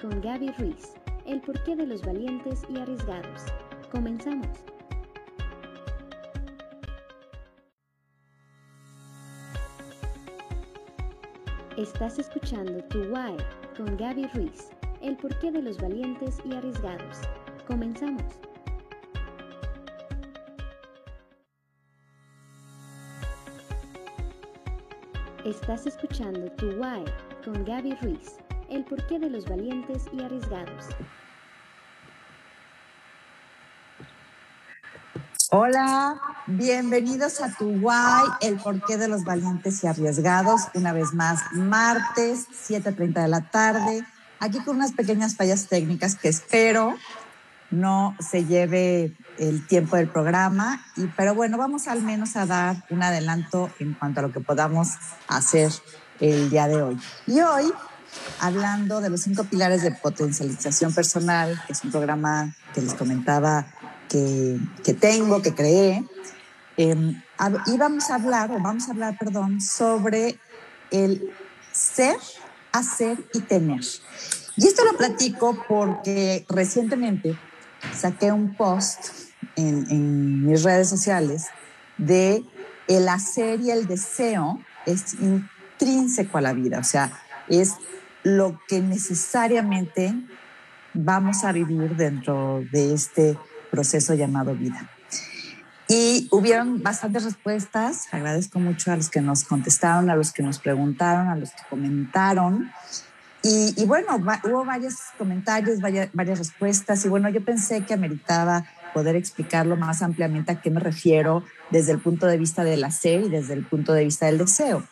con Gaby Ruiz. El porqué de los valientes y arriesgados. Comenzamos. Estás escuchando Tu Why con Gaby Ruiz. El porqué de los valientes y arriesgados. Comenzamos. Estás escuchando Tu Why con Gaby Ruiz. El porqué de los valientes y arriesgados. Hola, bienvenidos a Tu Why, el porqué de los valientes y arriesgados. Una vez más, martes, 7:30 de la tarde. Aquí con unas pequeñas fallas técnicas que espero no se lleve el tiempo del programa, pero bueno, vamos al menos a dar un adelanto en cuanto a lo que podamos hacer el día de hoy. Y hoy, hablando de los cinco pilares de potencialización personal, que es un programa que les comentaba que, que tengo, que creé, eh, y vamos a hablar, o vamos a hablar, perdón, sobre el ser, hacer y tener. Y esto lo platico porque recientemente saqué un post en, en, mis redes sociales de el hacer y el deseo es intrínseco a la vida, o sea, es lo que necesariamente vamos a vivir dentro de este proceso llamado vida. Y hubieron bastantes respuestas, agradezco mucho a los que nos contestaron, a los que nos preguntaron, a los que comentaron. Y, bueno, hubo varios comentarios, varias, varias respuestas, y bueno, yo pensé que ameritaba poder explicarlo más ampliamente a qué me refiero desde el punto de vista del hacer y desde el punto de vista del deseo.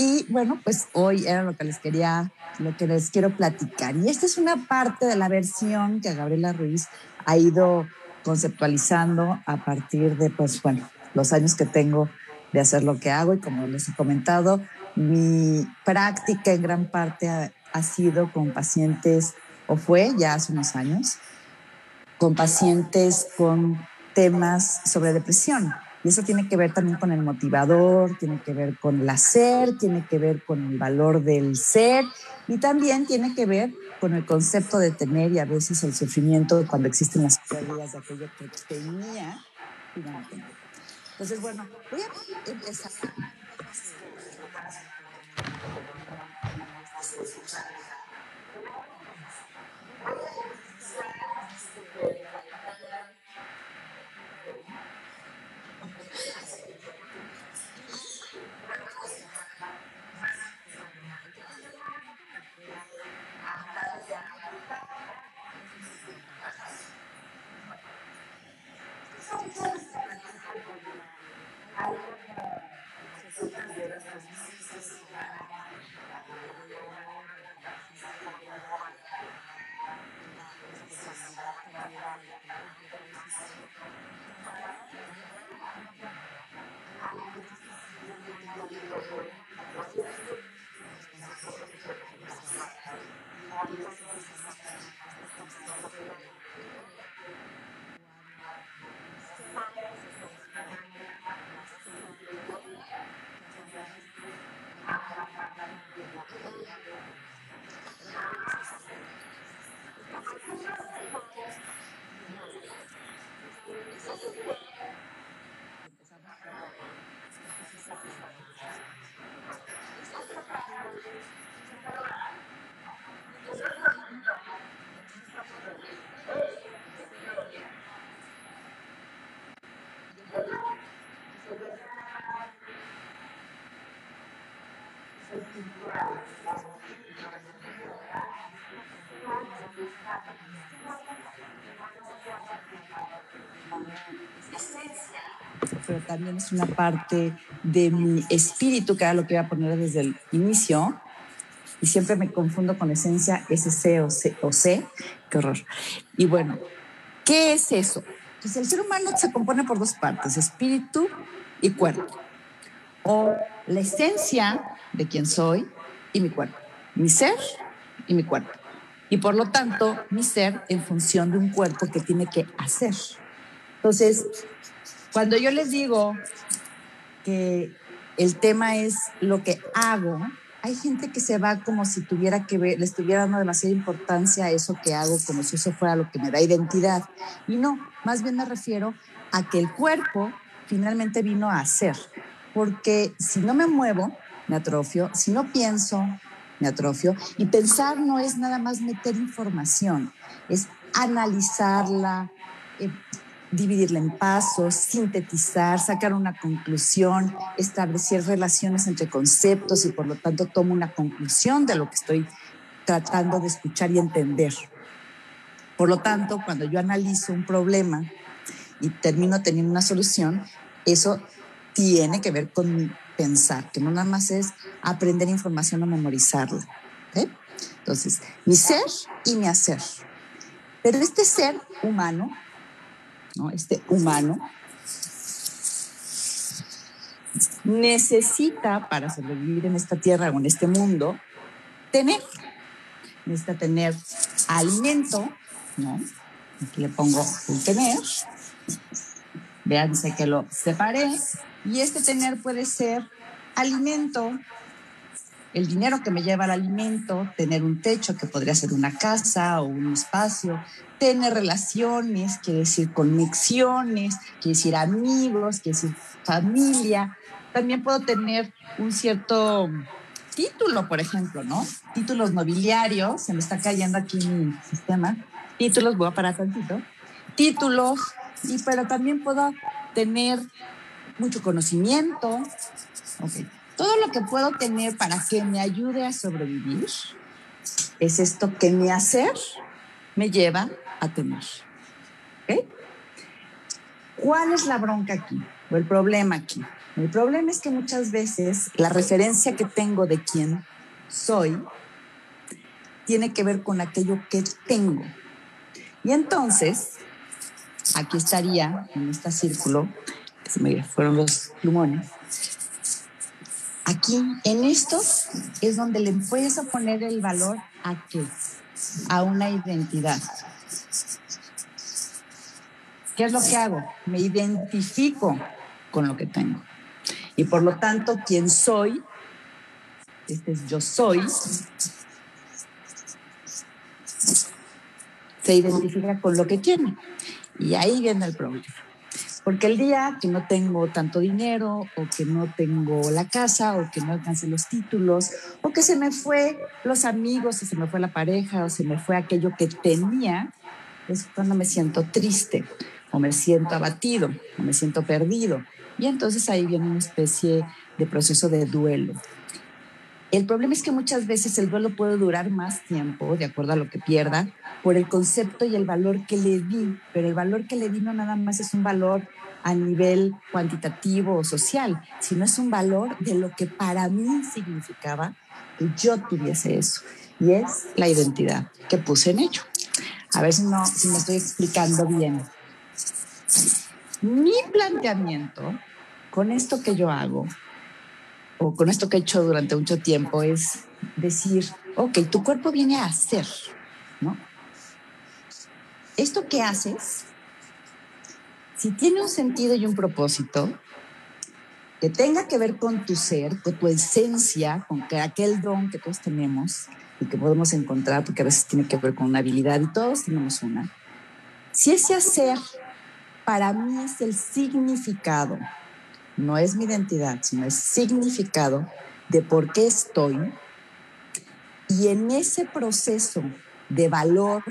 Y bueno, pues hoy era lo que les quería, lo que les quiero platicar. Y esta es una parte de la versión que Gabriela Ruiz ha ido conceptualizando a partir de, pues bueno, los años que tengo de hacer lo que hago y como les he comentado, mi práctica en gran parte ha, ha sido con pacientes, o fue ya hace unos años, con pacientes con temas sobre depresión. Y eso tiene que ver también con el motivador, tiene que ver con el hacer, tiene que ver con el valor del ser y también tiene que ver con el concepto de tener y a veces el sufrimiento cuando existen las pérdidas de aquello que tenía y no tengo. Entonces, bueno, voy a empezar. Pero también es una parte de mi espíritu, que era lo que iba a poner desde el inicio. Y siempre me confundo con esencia, SC o C, o C. Qué horror. Y bueno, ¿qué es eso? Pues el ser humano se compone por dos partes, espíritu y cuerpo. O la esencia de quién soy y mi cuerpo. Mi ser y mi cuerpo. Y por lo tanto, mi ser en función de un cuerpo que tiene que hacer. Entonces, cuando yo les digo que el tema es lo que hago, hay gente que se va como si tuviera que ver, le estuviera dando demasiada importancia a eso que hago, como si eso fuera lo que me da identidad. Y no, más bien me refiero a que el cuerpo finalmente vino a hacer. Porque si no me muevo, me atrofio. Si no pienso, me atrofio. Y pensar no es nada más meter información, es analizarla, eh, dividirla en pasos, sintetizar, sacar una conclusión, establecer relaciones entre conceptos y por lo tanto tomo una conclusión de lo que estoy tratando de escuchar y entender. Por lo tanto, cuando yo analizo un problema y termino teniendo una solución, eso tiene que ver con pensar, que no nada más es aprender información o memorizarla. Entonces, mi ser y mi hacer. Pero este ser humano este humano, necesita para sobrevivir en esta tierra o en este mundo, tener, necesita tener alimento, ¿no? Aquí le pongo el tener. Véanse que lo separé. Y este tener puede ser alimento, el dinero que me lleva al alimento, tener un techo que podría ser una casa o un espacio, tener relaciones, quiere decir conexiones, quiere decir amigos, quiere decir familia. También puedo tener un cierto título, por ejemplo, ¿no? Títulos nobiliarios, se me está cayendo aquí mi sistema. Títulos, voy a parar tantito. Títulos, y, pero también puedo tener mucho conocimiento. Todo lo que puedo tener para que me ayude a sobrevivir es esto que mi hacer me lleva a tener. ¿Cuál es la bronca aquí o el problema aquí? El problema es que muchas veces la referencia que tengo de quién soy tiene que ver con aquello que tengo. Y entonces, aquí estaría, en este círculo, se me fueron los plumones, Aquí, en esto, es donde le a poner el valor a qué? A una identidad. ¿Qué es lo que hago? Me identifico con lo que tengo. Y por lo tanto, quien soy, este es yo soy, se identifica con lo que tiene. Y ahí viene el problema. Porque el día que no tengo tanto dinero o que no tengo la casa o que no alcancé los títulos o que se me fue los amigos o se me fue la pareja o se me fue aquello que tenía, es cuando me siento triste o me siento abatido o me siento perdido. Y entonces ahí viene una especie de proceso de duelo. El problema es que muchas veces el duelo puede durar más tiempo, de acuerdo a lo que pierda, por el concepto y el valor que le di, pero el valor que le di no nada más es un valor a nivel cuantitativo o social, sino es un valor de lo que para mí significaba que yo tuviese eso, y es la identidad que puse en ello. A ver no, si me estoy explicando bien. Mi planteamiento con esto que yo hago o con esto que he hecho durante mucho tiempo es decir, ok, tu cuerpo viene a hacer, ¿no? Esto que haces, si tiene un sentido y un propósito, que tenga que ver con tu ser, con tu esencia, con que aquel don que todos tenemos y que podemos encontrar, porque a veces tiene que ver con una habilidad y todos tenemos una. Si ese hacer para mí es el significado no es mi identidad, sino es significado de por qué estoy. Y en ese proceso de valor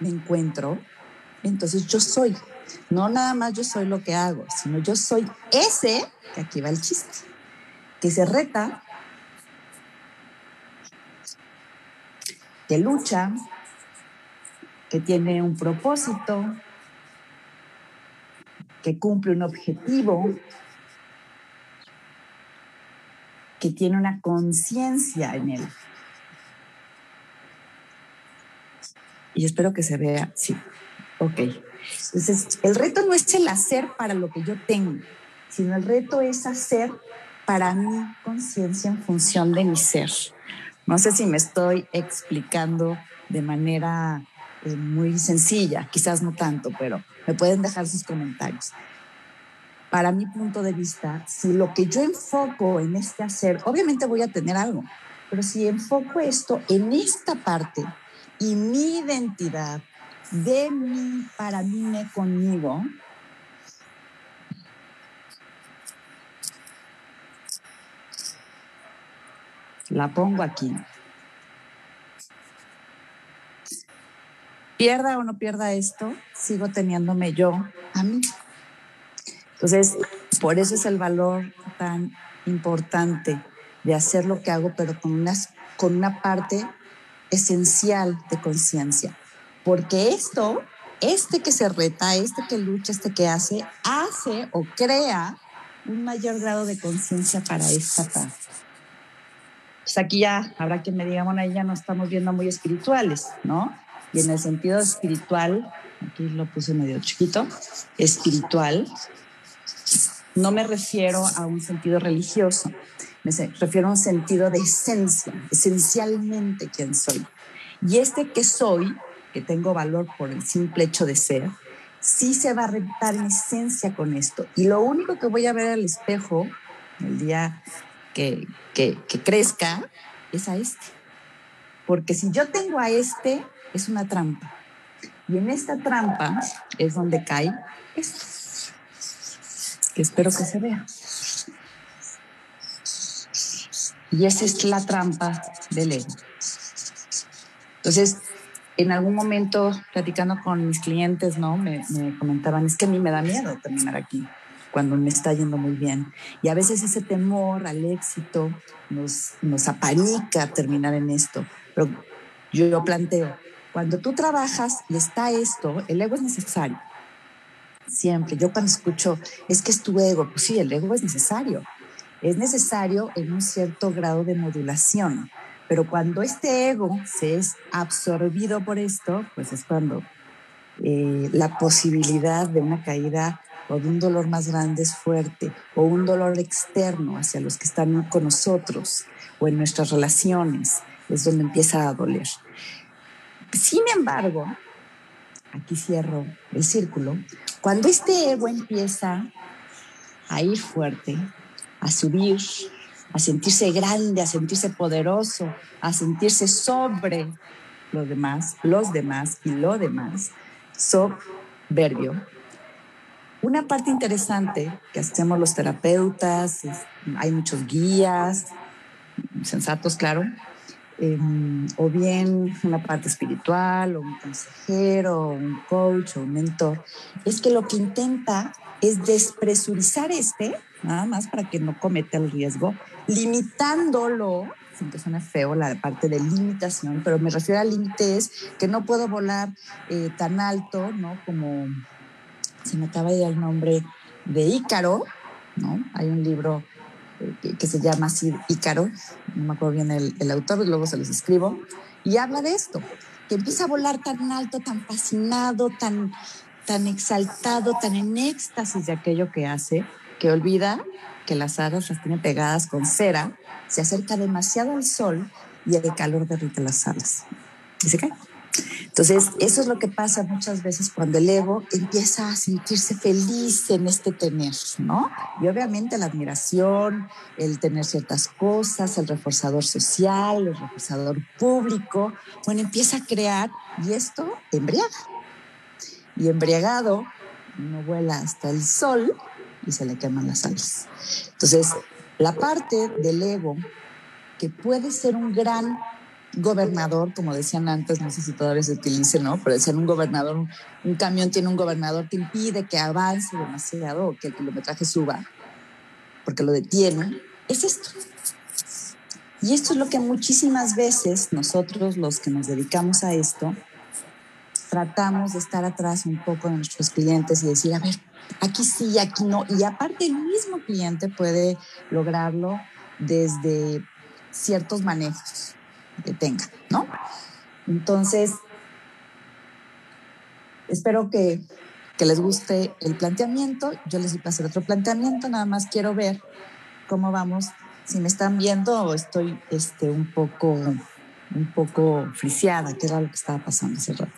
me encuentro, entonces yo soy. No nada más yo soy lo que hago, sino yo soy ese, que aquí va el chiste, que se reta, que lucha, que tiene un propósito, que cumple un objetivo, que tiene una conciencia en él. Y espero que se vea, sí, ok. Entonces, el reto no es el hacer para lo que yo tengo, sino el reto es hacer para mi conciencia en función de mi ser. No sé si me estoy explicando de manera eh, muy sencilla, quizás no tanto, pero me pueden dejar sus comentarios para mi punto de vista, si lo que yo enfoco en este hacer, obviamente voy a tener algo, Pero si enfoco esto en esta parte y mi identidad de mí, para mí, me, conmigo, la pongo aquí. Pierda o no pierda esto, sigo teniéndome yo a mí. Entonces, por eso es el valor tan importante de hacer lo que hago, pero con, con una parte esencial de conciencia. Porque esto, este que se reta, este que lucha, este que hace, hace o crea un mayor grado de conciencia para esta parte. Pues aquí ya habrá quien me diga, bueno, ahí ya no estamos viendo muy espirituales, ¿no? Y en el sentido espiritual, aquí lo puse medio chiquito, espiritual, no me refiero a un sentido religioso, me refiero a un sentido de esencia, esencialmente quién soy. Y este que soy, que tengo valor por el simple hecho de ser, sí se va a rentar en esencia con esto. Y lo único que voy a ver al espejo el día que, que, que crezca es a este. Porque si yo tengo a este, es una trampa. Y en esta trampa es donde cae esto, que espero que se vea. Y esa es la trampa del ego. Entonces, en algún momento, platicando con mis clientes, ¿no? Me, comentaban, es que a mí me da miedo terminar aquí, cuando me está yendo muy bien. Y a veces ese temor al éxito nos, nos aparica terminar en esto. Pero yo, yo planteo, cuando tú trabajas y está esto, el ego es necesario. Siempre. Yo cuando escucho, es que es tu ego, pues sí, el ego es necesario. Es necesario en un cierto grado de modulación. Pero cuando este ego se es absorbido por esto, pues es cuando eh, la posibilidad de una caída o de un dolor más grande es fuerte, o un dolor externo hacia los que están con nosotros o en nuestras relaciones, es donde empieza a doler. Sin embargo, aquí cierro el círculo, cuando este ego empieza a ir fuerte, a subir, a sentirse grande, a sentirse poderoso, a sentirse sobre los demás, los demás y lo demás, soberbio. Una parte interesante que hacemos los terapeutas, hay muchos guías, sensatos, claro, Em, o bien una parte espiritual, o un consejero, o un coach, o un mentor, es que lo que intenta es despresurizar este, nada más para que no cometa el riesgo, limitándolo, que suene feo la parte de limitación, pero me refiero al límite es que no puedo volar eh, tan alto, ¿no? Como se me acaba de dar el nombre de Ícaro, ¿no? Hay un libro que, se llama así Ícaro, no me acuerdo bien el, el autor, luego se los escribo, y habla de esto, que empieza a volar tan alto, tan fascinado, tan, tan exaltado, tan en éxtasis de aquello que hace, que olvida que las alas las tiene pegadas con cera, se acerca demasiado al sol y el calor derrite las alas. Y se cae. Entonces, eso es lo que pasa muchas veces cuando el ego empieza a sentirse feliz en este tener, ¿no? Y obviamente la admiración, el tener ciertas cosas, el reforzador social, el reforzador público, bueno, empieza a crear y esto embriaga. Y embriagado no vuela hasta el sol y se le queman las alas. Entonces, la parte del ego que puede ser un gran gobernador, como decían antes, no sé si todavía se utilice, ¿no? Pero decían un gobernador, un, camión tiene un gobernador que impide que avance demasiado o que el kilometraje suba, porque lo detiene, es esto. Y esto es lo que muchísimas veces nosotros, los que nos dedicamos a esto, tratamos de estar atrás un poco de nuestros clientes y decir, a ver, aquí sí, aquí no. Y aparte el mismo cliente puede lograrlo desde ciertos manejos que tenga, ¿no? Entonces, espero que, les guste el planteamiento. Yo les voy a hacer otro planteamiento, nada más quiero ver cómo vamos. Si me están viendo estoy este, un poco un poco friseada, que era lo que estaba pasando hace rato.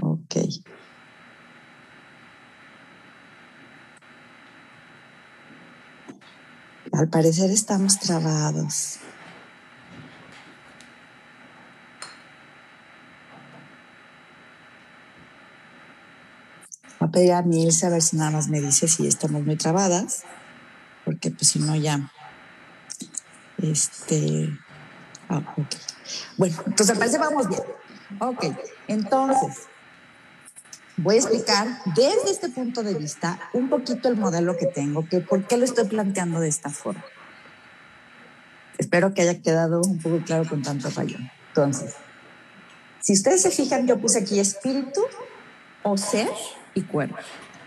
Ok. Al parecer estamos trabados. Voy a pedir a Milce a ver si nada más me dice si estamos muy trabadas, porque pues si no ya, este, ah, ok. Bueno, entonces al parecer vamos bien. Ok, entonces voy a explicar desde este punto de vista un poquito el modelo que tengo, que por qué lo estoy planteando de esta forma. Espero que haya quedado un poco claro con tanto fallo. Entonces, si ustedes se fijan, yo puse aquí espíritu o ser y cuerpo.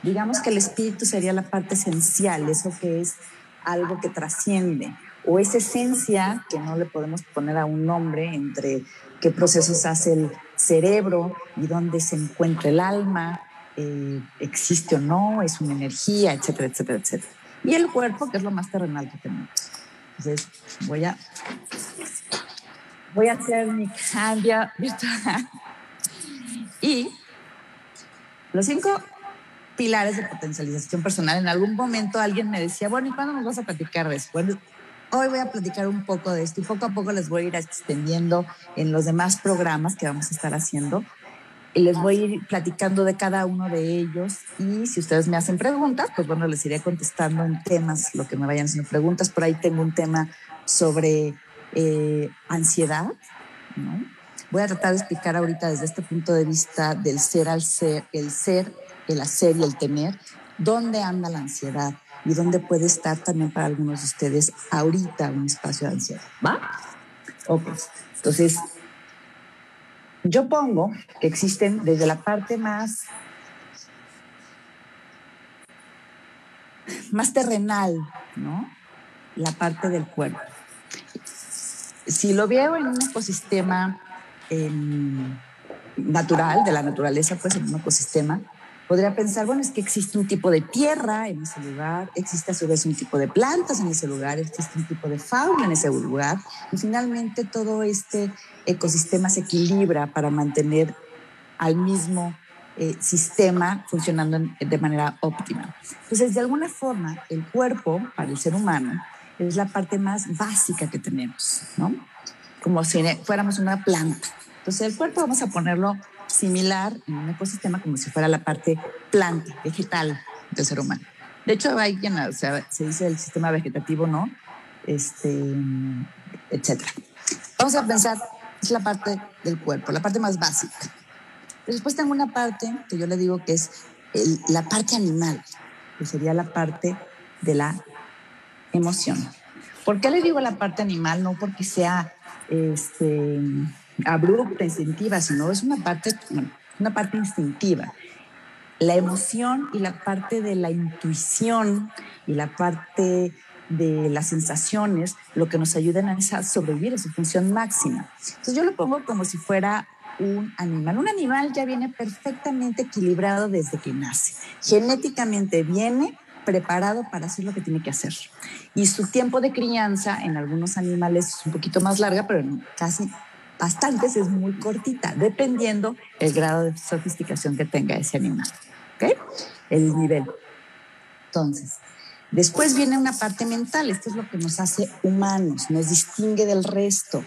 Digamos que el espíritu sería la parte esencial, eso que es algo que trasciende, o esa esencia que no le podemos poner a un nombre entre qué procesos hace el cerebro y dónde se encuentra el alma, eh, existe o no, es una energía, etcétera, etcétera, etcétera. Y el cuerpo, que es lo más terrenal que tenemos. Entonces, voy a, voy a hacer mi cambio virtual. Y los cinco pilares de potencialización personal, en algún momento alguien me decía, bueno, ¿y cuándo nos vas a platicar de eso? Bueno, hoy voy a platicar un poco de esto y poco a poco les voy a ir extendiendo en los demás programas que vamos a estar haciendo. Y les voy a ir platicando de cada uno de ellos y si ustedes me hacen preguntas, pues bueno, les iré contestando en temas, lo que me vayan haciendo preguntas. Por ahí tengo un tema sobre eh, ansiedad, ¿no? Voy a tratar de explicar ahorita desde este punto de vista del ser al ser, el ser, el hacer y el tener, dónde anda la ansiedad y dónde puede estar también para algunos de ustedes ahorita un espacio de ansiedad. ¿Va? Ok. Entonces, yo pongo que existen desde la parte más, más terrenal, ¿no? La parte del cuerpo. Si lo veo en un ecosistema natural, de la naturaleza, pues en un ecosistema, podría pensar, bueno, es que existe un tipo de tierra en ese lugar, existe a su vez un tipo de plantas en ese lugar, existe un tipo de fauna en ese lugar, y finalmente todo este ecosistema se equilibra para mantener al mismo eh, sistema funcionando de manera óptima. Entonces, de alguna forma, el cuerpo para el ser humano es la parte más básica que tenemos, ¿no? Como si fuéramos una planta. Entonces el cuerpo vamos a ponerlo similar en un ecosistema como si fuera la parte planta, vegetal del ser humano. De hecho, hay quien o sea, se dice el sistema vegetativo, ¿no? Este, etcétera. Vamos a pensar, es la parte del cuerpo, la parte más básica. Después tengo una parte que yo le digo que es la parte animal, que sería la parte de la emoción. ¿Por qué le digo la parte animal? No porque sea este, abrupta, instintiva, sino es una parte, una parte instintiva. La emoción y la parte de la intuición y la parte de las sensaciones, lo que nos ayudan a sobrevivir a su función máxima. Entonces yo lo pongo como si fuera un animal. Un animal ya viene perfectamente equilibrado desde que nace. Genéticamente viene preparado para hacer lo que tiene que hacer. Y su tiempo de crianza en algunos animales es un poquito más larga, pero casi bastantes es muy cortita, dependiendo el grado de sofisticación que tenga ese animal. ¿Ok? El nivel. Entonces, después viene una parte mental. Esto es lo que nos hace humanos, nos distingue del resto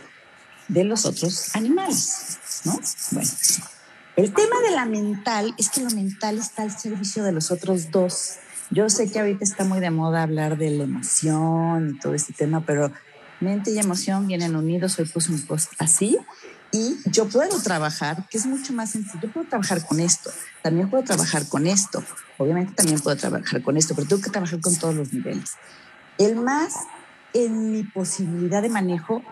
de los otros animales, ¿no? Bueno, el tema de la mental es que lo mental está al servicio de los otros dos yo sé que ahorita está muy de moda hablar de la emoción y todo este tema, pero mente y emoción vienen unidos. Hoy puse un post así y yo puedo trabajar, que es mucho más sencillo. Puedo trabajar con esto, también puedo trabajar con esto, obviamente también puedo trabajar con esto, pero tengo que trabajar con todos los niveles. El más en mi posibilidad de manejo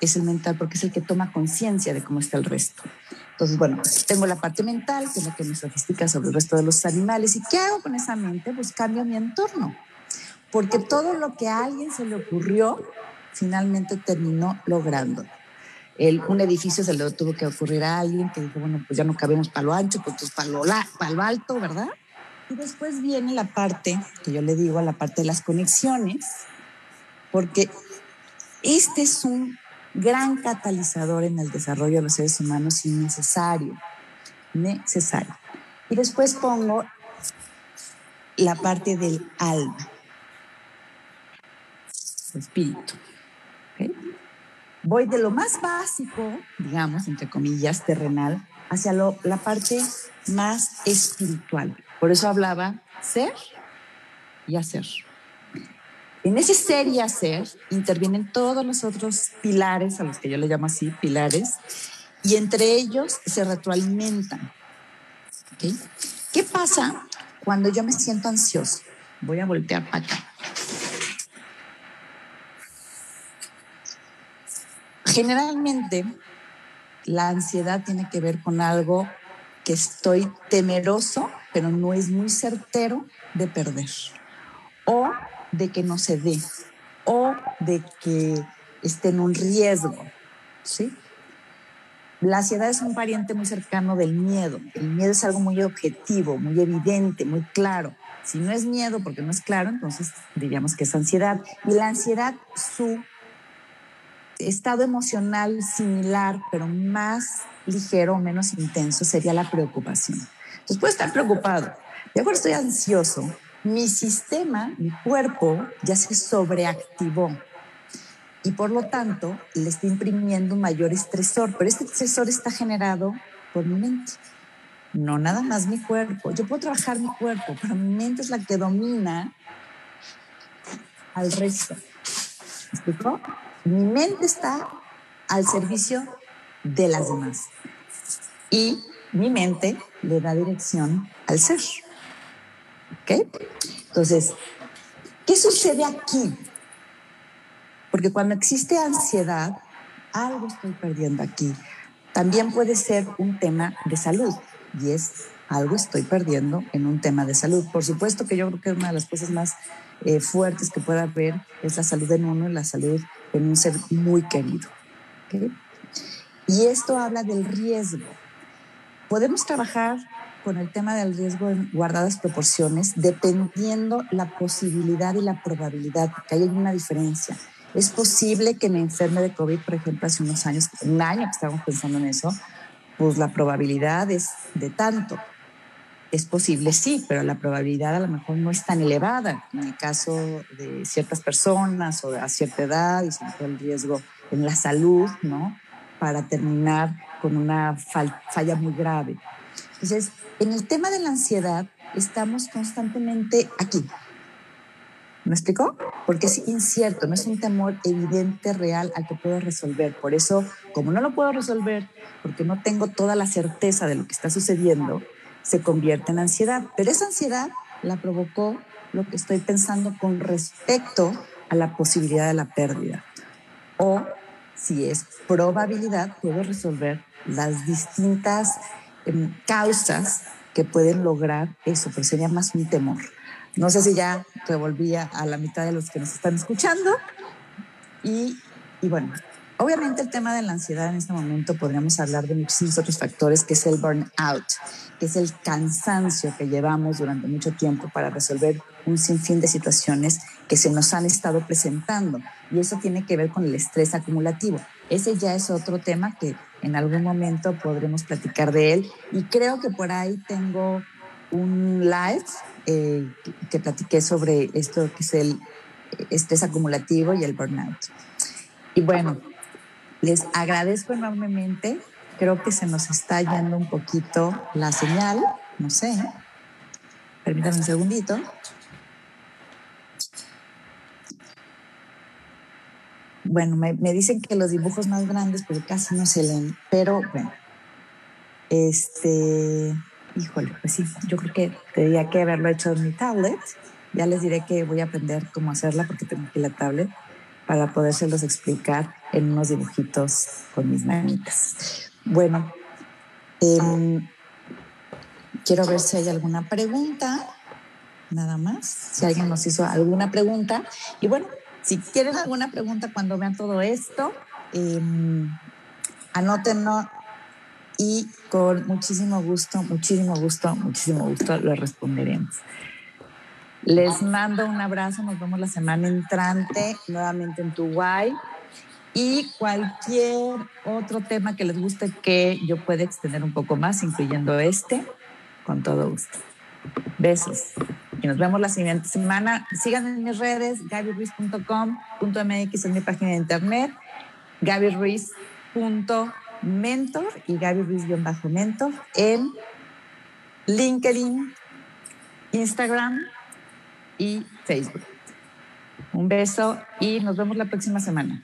es el mental, porque es el que toma conciencia de cómo está el resto. Entonces, bueno, tengo la parte mental, que es la que me sofistica sobre el resto de los animales. ¿Y qué hago con esa mente? Pues cambio mi entorno. Porque todo lo que a alguien se le ocurrió, finalmente terminó logrando. El, un edificio se le tuvo que ocurrir a alguien que dijo, bueno, pues ya no cabemos para lo ancho, pues para lo, para lo alto, ¿verdad? Y después viene la parte, que yo le digo, la parte de las conexiones, porque este es un gran catalizador en el desarrollo de los seres humanos y necesario, necesario. Y después pongo la parte del alma. espíritu. Voy de lo más básico, digamos, entre comillas, terrenal, hacia la parte más espiritual. Por eso hablaba ser y hacer. En ese ser y hacer intervienen todos los otros pilares, a los que yo le llamo así, pilares, y entre ellos se retroalimentan. ¿Qué pasa cuando yo me siento ansioso? Voy a voltear para acá. Generalmente, la ansiedad tiene que ver con algo que estoy temeroso, pero no es muy certero de perder, o de que no se dé, o de que esté en un riesgo, ¿sí? La ansiedad es un pariente muy cercano del miedo. El miedo es algo muy objetivo, muy evidente, muy claro. Si no es miedo porque no es claro, entonces diríamos que es ansiedad. Y la ansiedad, su estado emocional similar, pero más ligero o menos intenso, sería la preocupación. Entonces puedo estar preocupado. De acuerdo, estoy ansioso. Mi sistema, mi cuerpo ya se sobreactivó y por lo tanto le está imprimiendo un mayor estresor, pero este estresor está generado por mi mente, no nada más mi cuerpo. Yo puedo trabajar mi cuerpo, pero mi mente es la que domina al resto. ¿Me explicó? Mi mente está al servicio de las demás y mi mente le da dirección al ser. ¿Ok? Entonces, ¿qué sucede aquí? Porque cuando existe ansiedad, algo estoy perdiendo aquí. También puede ser un tema de salud y es algo estoy perdiendo en un tema de salud. Por supuesto que yo creo que una de las cosas más eh, fuertes que pueda haber es la salud en uno y la salud en un ser muy querido. Y esto habla del riesgo. Podemos trabajar con el tema del riesgo en guardadas proporciones dependiendo la posibilidad y la probabilidad, porque hay una diferencia. Es posible que me enferme de COVID, por ejemplo, hace unos años, un año que estábamos pensando en eso, pues la probabilidad es de tanto. Es posible, sí, pero la probabilidad a lo mejor no es tan elevada en el caso de ciertas personas o a cierta edad y sobre todo el riesgo en la salud, ¿no? Para terminar con una falla muy grave. Entonces, en el tema de la ansiedad, estamos constantemente aquí, ¿Me explicó? Porque es incierto, no es un temor evidente, real al que puedo resolver. Por eso, como no lo puedo resolver, porque no tengo toda la certeza de lo que está sucediendo, se convierte en ansiedad. Pero esa ansiedad la provocó lo que estoy pensando con respecto a la posibilidad de la pérdida. O si es probabilidad, puedo resolver las distintas em, causas que pueden lograr eso, pero sería más un temor. No sé si ya revolvía a la mitad de los que nos están escuchando. Y, y bueno, obviamente el tema de la ansiedad en este momento podríamos hablar de muchísimos otros factores, que es el burnout, que es el cansancio que llevamos durante mucho tiempo para resolver un sinfín de situaciones que se nos han estado presentando. Y eso tiene que ver con el estrés acumulativo. Ese ya es otro tema que en algún momento podremos platicar de él. Y creo que por ahí tengo un live eh, que platiqué sobre esto que es el estrés acumulativo y el burnout. Y bueno, les agradezco enormemente. Creo que se nos está yendo un poquito la señal. No sé. Permítanme un segundito. Bueno, me, dicen que los dibujos más grandes, porque casi no se leen, pero bueno. Este. Híjole, pues sí, yo creo que tendría que haberlo hecho en mi tablet. Ya les diré que voy a aprender cómo hacerla porque tengo aquí la tablet para podérselos explicar en unos dibujitos con mis manitas. Bueno, em, quiero ver si hay alguna pregunta, nada más, si alguien nos hizo alguna pregunta. Y bueno, si quieren alguna pregunta cuando vean todo esto, eh, anótenlo y con muchísimo gusto, muchísimo gusto, muchísimo gusto lo responderemos. Les mando un abrazo, nos vemos la semana entrante nuevamente en Tuguay y cualquier otro tema que les guste que yo pueda extender un poco más, incluyendo este, con todo gusto. Besos. Y nos vemos la siguiente semana. Síganme en mis redes, gabyruiz.com.mx en mi página de internet, gabyruiz.mentor y gabyruiz-mentor en LinkedIn, Instagram y Facebook. Un beso y nos vemos la próxima semana.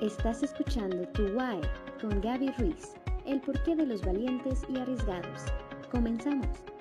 Estás escuchando Tu Why con Gaby Ruiz, el porqué de los valientes y arriesgados. Comenzamos.